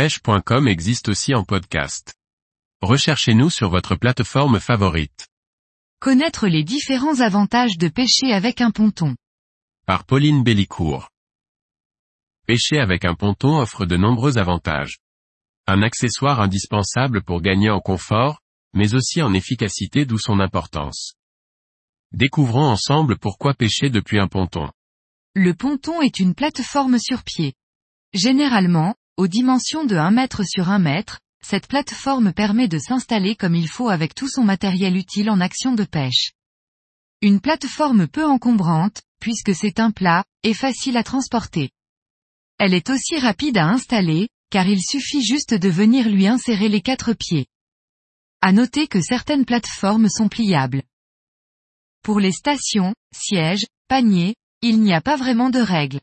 pêche.com existe aussi en podcast. Recherchez-nous sur votre plateforme favorite. Connaître les différents avantages de pêcher avec un ponton. Par Pauline Bellicourt. Pêcher avec un ponton offre de nombreux avantages. Un accessoire indispensable pour gagner en confort, mais aussi en efficacité d'où son importance. Découvrons ensemble pourquoi pêcher depuis un ponton. Le ponton est une plateforme sur pied. Généralement, aux dimensions de 1 mètre sur 1 mètre, cette plateforme permet de s'installer comme il faut avec tout son matériel utile en action de pêche. Une plateforme peu encombrante, puisque c'est un plat, et facile à transporter. Elle est aussi rapide à installer, car il suffit juste de venir lui insérer les quatre pieds. À noter que certaines plateformes sont pliables. Pour les stations, sièges, paniers, il n'y a pas vraiment de règles.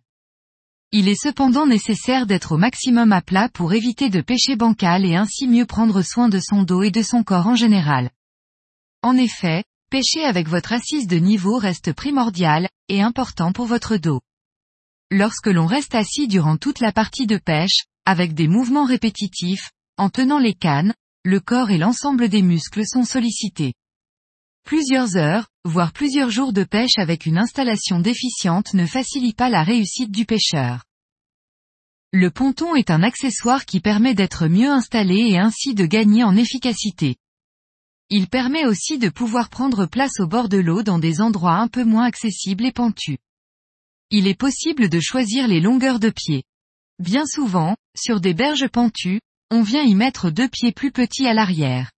Il est cependant nécessaire d'être au maximum à plat pour éviter de pêcher bancal et ainsi mieux prendre soin de son dos et de son corps en général. En effet, pêcher avec votre assise de niveau reste primordial, et important pour votre dos. Lorsque l'on reste assis durant toute la partie de pêche, avec des mouvements répétitifs, en tenant les cannes, le corps et l'ensemble des muscles sont sollicités. Plusieurs heures, voire plusieurs jours de pêche avec une installation déficiente ne facilite pas la réussite du pêcheur. Le ponton est un accessoire qui permet d'être mieux installé et ainsi de gagner en efficacité. Il permet aussi de pouvoir prendre place au bord de l'eau dans des endroits un peu moins accessibles et pentus. Il est possible de choisir les longueurs de pied. Bien souvent, sur des berges pentues, on vient y mettre deux pieds plus petits à l'arrière.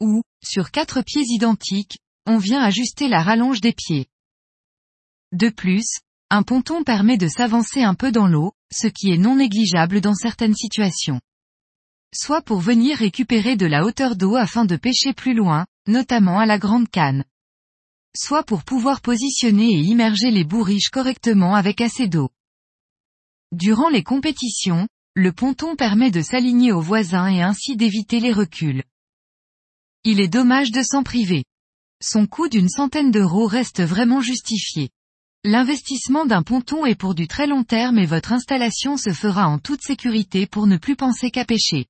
Ou, sur quatre pieds identiques, on vient ajuster la rallonge des pieds. De plus, un ponton permet de s'avancer un peu dans l'eau, ce qui est non négligeable dans certaines situations. Soit pour venir récupérer de la hauteur d'eau afin de pêcher plus loin, notamment à la grande canne. Soit pour pouvoir positionner et immerger les bourriches correctement avec assez d'eau. Durant les compétitions, le ponton permet de s'aligner aux voisins et ainsi d'éviter les reculs. Il est dommage de s'en priver. Son coût d'une centaine d'euros reste vraiment justifié. L'investissement d'un ponton est pour du très long terme et votre installation se fera en toute sécurité pour ne plus penser qu'à pêcher.